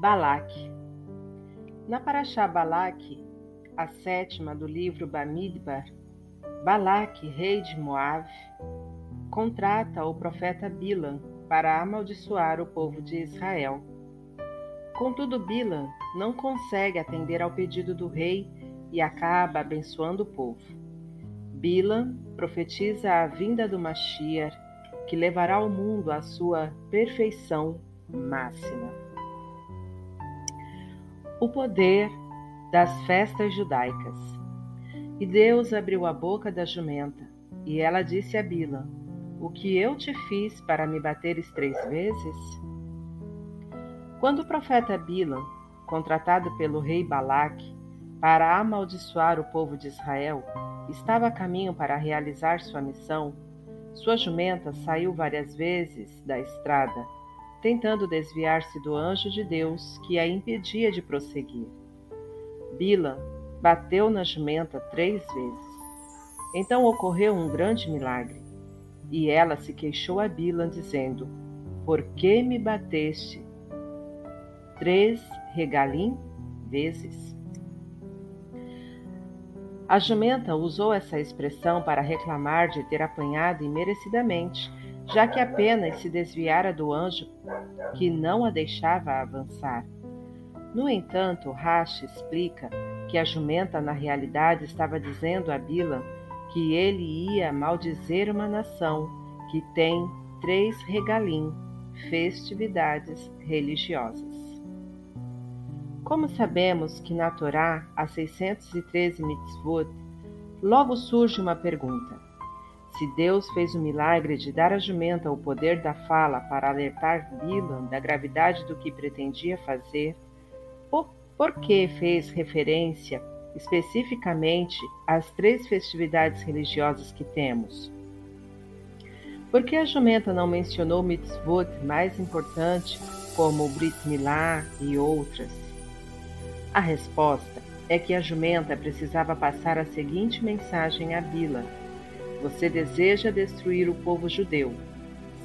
Balaque. Na Paraxá Balaque, a sétima do livro Bamidbar, Balaque, rei de Moab, contrata o profeta Bilam para amaldiçoar o povo de Israel. Contudo, Bilam não consegue atender ao pedido do rei e acaba abençoando o povo. Bilam profetiza a vinda do Mashiach, que levará o mundo à sua perfeição máxima. O poder das festas judaicas. E Deus abriu a boca da jumenta, e ela disse a Bila: O que eu te fiz para me bateres três vezes? Quando o profeta Bilam, contratado pelo rei Balaque para amaldiçoar o povo de Israel, estava a caminho para realizar sua missão, sua jumenta saiu várias vezes da estrada, tentando desviar-se do anjo de Deus que a impedia de prosseguir. Bila bateu na jumenta três vezes. Então ocorreu um grande milagre, e ela se queixou a Bila, dizendo: Por que me bateste? três regalim vezes. A jumenta usou essa expressão para reclamar de ter apanhado imerecidamente, já que apenas se desviara do anjo que não a deixava avançar. No entanto, Rashi explica que a jumenta na realidade estava dizendo a Bila que ele ia maldizer uma nação que tem três regalim, festividades religiosas. Como sabemos que na Torá há 613 mitzvot, logo surge uma pergunta. Se Deus fez o milagre de dar à jumenta o poder da fala para alertar Bilam da gravidade do que pretendia fazer, por, por que fez referência especificamente às três festividades religiosas que temos? Por que a jumenta não mencionou mitzvot mais importante como o Brit Milá e outras? A resposta é que a jumenta precisava passar a seguinte mensagem a Bila: Você deseja destruir o povo judeu.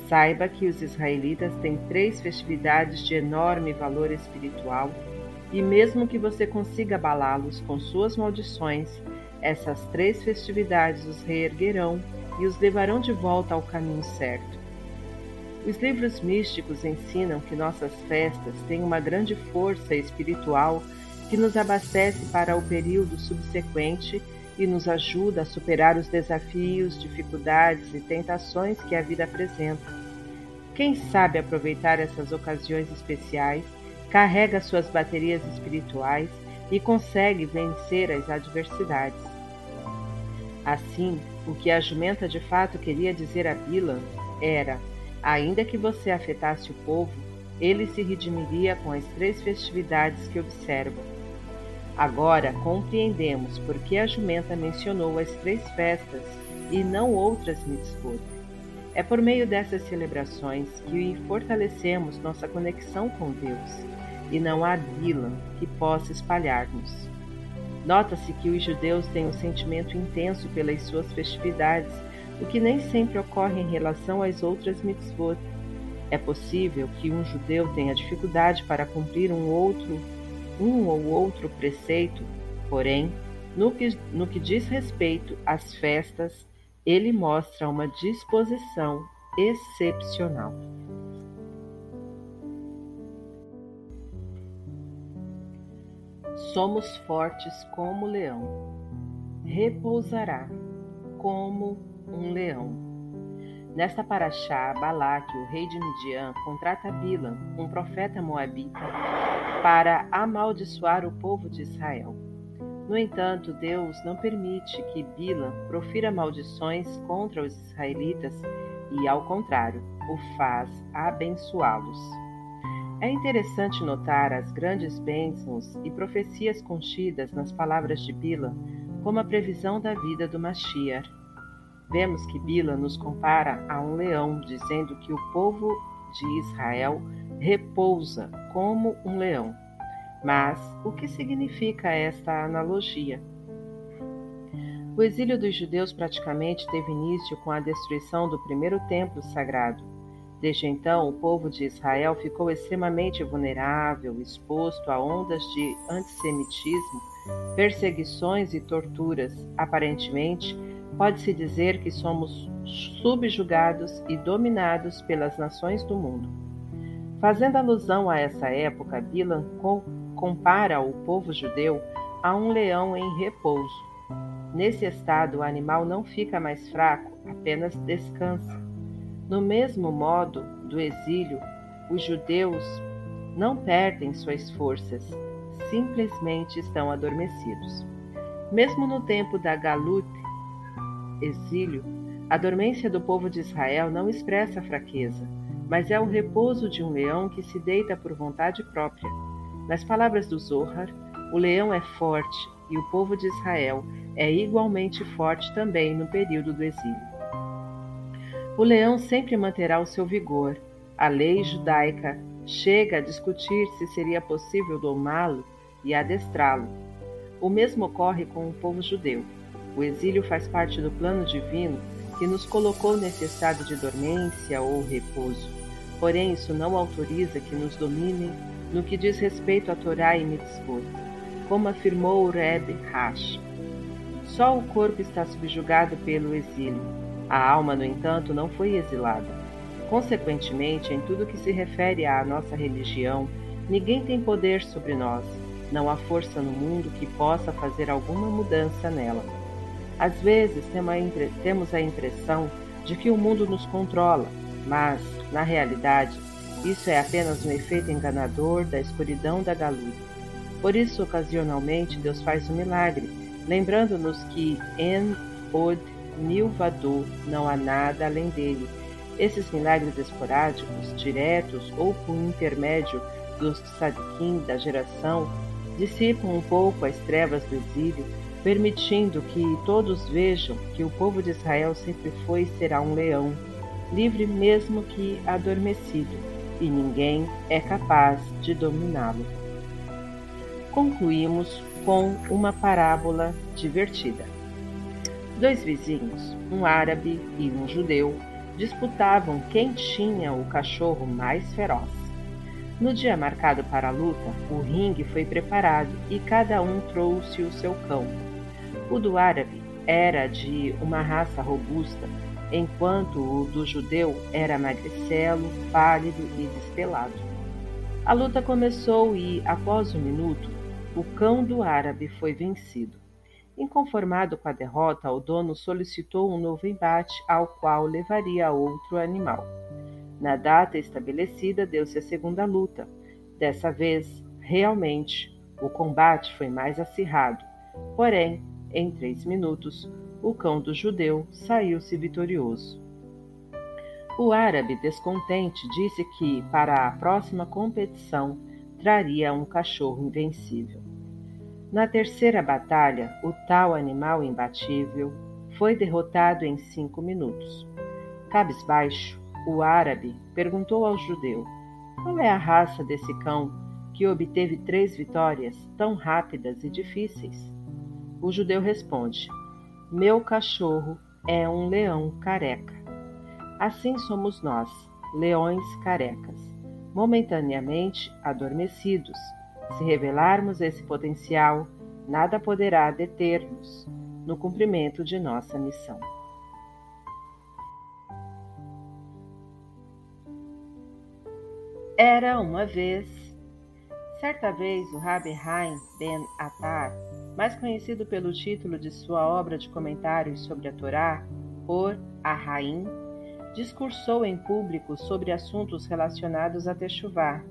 Saiba que os israelitas têm três festividades de enorme valor espiritual, e mesmo que você consiga abalá-los com suas maldições, essas três festividades os reerguerão e os levarão de volta ao caminho certo. Os livros místicos ensinam que nossas festas têm uma grande força espiritual que nos abastece para o período subsequente e nos ajuda a superar os desafios, dificuldades e tentações que a vida apresenta. Quem sabe aproveitar essas ocasiões especiais, carrega suas baterias espirituais e consegue vencer as adversidades. Assim, o que a jumenta de fato queria dizer a Bilan era: ainda que você afetasse o povo, ele se redimiria com as três festividades que observa Agora compreendemos por que a jumenta mencionou as três festas e não outras mitzvot. É por meio dessas celebrações que fortalecemos nossa conexão com Deus, e não há bila que possa espalhar-nos. Nota-se que os judeus têm um sentimento intenso pelas suas festividades, o que nem sempre ocorre em relação às outras mitzvot. É possível que um judeu tenha dificuldade para cumprir um outro um ou outro preceito, porém, no que, no que diz respeito às festas, ele mostra uma disposição excepcional. Somos fortes como leão, repousará como um leão. Nesta paraxá, Balaque, o rei de Midian, contrata Bilam, um profeta moabita, para amaldiçoar o povo de Israel. No entanto, Deus não permite que Bilam profira maldições contra os israelitas e, ao contrário, o faz abençoá-los. É interessante notar as grandes bênçãos e profecias contidas nas palavras de Bila como a previsão da vida do Mashiach Vemos que Bila nos compara a um leão, dizendo que o povo de Israel repousa como um leão. Mas o que significa esta analogia? O exílio dos judeus praticamente teve início com a destruição do primeiro templo sagrado. Desde então, o povo de Israel ficou extremamente vulnerável, exposto a ondas de antissemitismo, perseguições e torturas. Aparentemente, pode-se dizer que somos subjugados e dominados pelas nações do mundo. Fazendo alusão a essa época, Bilan compara o povo judeu a um leão em repouso. Nesse estado, o animal não fica mais fraco, apenas descansa. No mesmo modo do exílio, os judeus não perdem suas forças, simplesmente estão adormecidos. Mesmo no tempo da Galut, exílio, a dormência do povo de Israel não expressa fraqueza, mas é o repouso de um leão que se deita por vontade própria. Nas palavras do Zohar, o leão é forte e o povo de Israel é igualmente forte também no período do exílio. O leão sempre manterá o seu vigor. A lei judaica chega a discutir se seria possível domá-lo e adestrá-lo. O mesmo ocorre com o povo judeu. O exílio faz parte do plano divino que nos colocou nesse estado de dormência ou repouso. Porém, isso não autoriza que nos dominem no que diz respeito a Torá e Mitzvot, como afirmou o Rebbe Rash. Só o corpo está subjugado pelo exílio, a alma, no entanto, não foi exilada. Consequentemente, em tudo que se refere à nossa religião, ninguém tem poder sobre nós. Não há força no mundo que possa fazer alguma mudança nela. Às vezes temos a impressão de que o mundo nos controla, mas, na realidade, isso é apenas um efeito enganador da escuridão da galuta. Por isso, ocasionalmente, Deus faz um milagre, lembrando-nos que En Od Nilvador, não há nada além dele. Esses milagres esporádicos, diretos ou por intermédio dos tzadikim da geração, dissipam um pouco as trevas do exílio, permitindo que todos vejam que o povo de Israel sempre foi e será um leão, livre mesmo que adormecido, e ninguém é capaz de dominá-lo. Concluímos com uma parábola divertida. Dois vizinhos, um árabe e um judeu, disputavam quem tinha o cachorro mais feroz. No dia marcado para a luta, o ringue foi preparado e cada um trouxe o seu cão. O do árabe era de uma raça robusta, enquanto o do judeu era magricelo, pálido e despelado. A luta começou e, após um minuto, o cão do árabe foi vencido. Inconformado com a derrota, o dono solicitou um novo embate, ao qual levaria outro animal. Na data estabelecida, deu-se a segunda luta. Dessa vez, realmente, o combate foi mais acirrado. Porém, em três minutos, o cão do judeu saiu-se vitorioso. O árabe, descontente, disse que, para a próxima competição, traria um cachorro invencível. Na terceira batalha, o tal animal imbatível foi derrotado em cinco minutos. Cabisbaixo, o árabe perguntou ao judeu: Qual é a raça desse cão que obteve três vitórias tão rápidas e difíceis? O judeu responde: Meu cachorro é um leão careca. Assim somos nós, leões carecas, momentaneamente adormecidos se revelarmos esse potencial, nada poderá deter-nos no cumprimento de nossa missão. Era uma vez, certa vez, o Rabbi Haim Ben Attar, mais conhecido pelo título de sua obra de comentários sobre a Torá, Or Ahaim, discursou em público sobre assuntos relacionados a Teshuvah,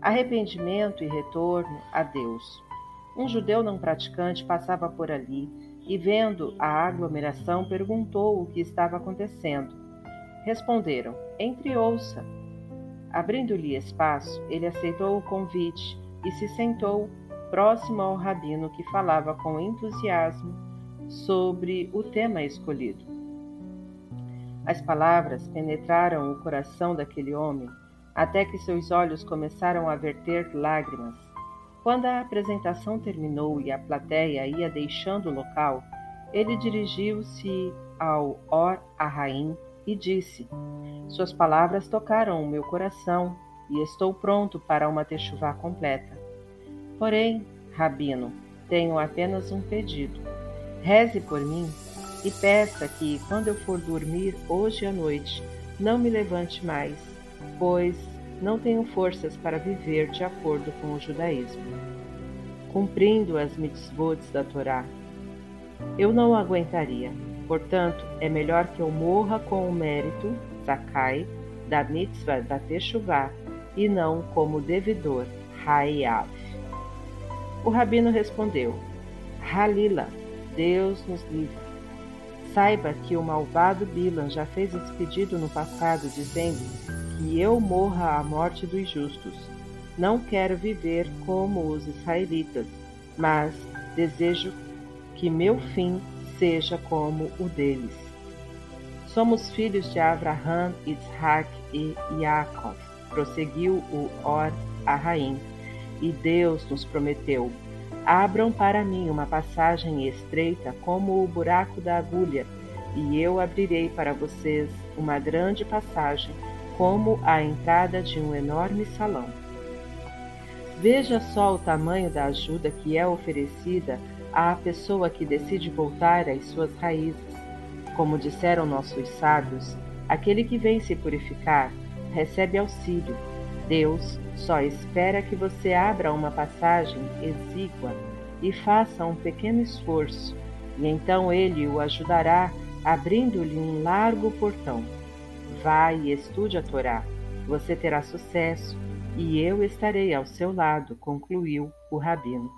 arrependimento e retorno a Deus. Um judeu não praticante passava por ali e, vendo a aglomeração, perguntou o que estava acontecendo. Responderam: Entre ouça. Abrindo-lhe espaço, ele aceitou o convite e se sentou próximo ao rabino que falava com entusiasmo sobre o tema escolhido. As palavras penetraram o coração daquele homem até que seus olhos começaram a verter lágrimas. Quando a apresentação terminou e a plateia ia deixando o local, ele dirigiu-se ao Or Arraim e disse: Suas palavras tocaram o meu coração e estou pronto para uma techuvá completa. Porém, Rabino, tenho apenas um pedido. Reze por mim e peça que, quando eu for dormir hoje à noite, não me levante mais, pois não tenho forças para viver de acordo com o judaísmo, cumprindo as mitzvot da Torá. Eu não aguentaria. Portanto, é melhor que eu morra com o mérito, Zakai, da mitzvah da Teshuvah, e não como devedor, Hayav. O rabino respondeu: Halila, Deus nos livre. Saiba que o malvado Bilan já fez esse pedido no passado, dizendo que eu morra a morte dos justos. Não quero viver como os israelitas, mas desejo que meu fim seja como o deles. Somos filhos de Abraham, Isaac e Jacob, prosseguiu o Or Arraim, e Deus nos prometeu: Abram para mim uma passagem estreita como o buraco da agulha, e eu abrirei para vocês uma grande passagem como a entrada de um enorme salão. Veja só o tamanho da ajuda que é oferecida à pessoa que decide voltar às suas raízes. Como disseram nossos sábios, aquele que vem se purificar recebe auxílio. Deus só espera que você abra uma passagem exígua e faça um pequeno esforço, e então ele o ajudará abrindo-lhe um largo portão. Vá e estude a Torá. Você terá sucesso e eu estarei ao seu lado, concluiu o rabino.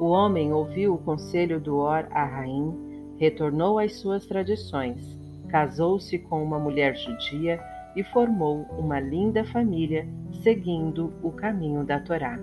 O homem ouviu o conselho do Or Arraim, retornou às suas tradições, casou-se com uma mulher judia e formou uma linda família seguindo o caminho da Torá.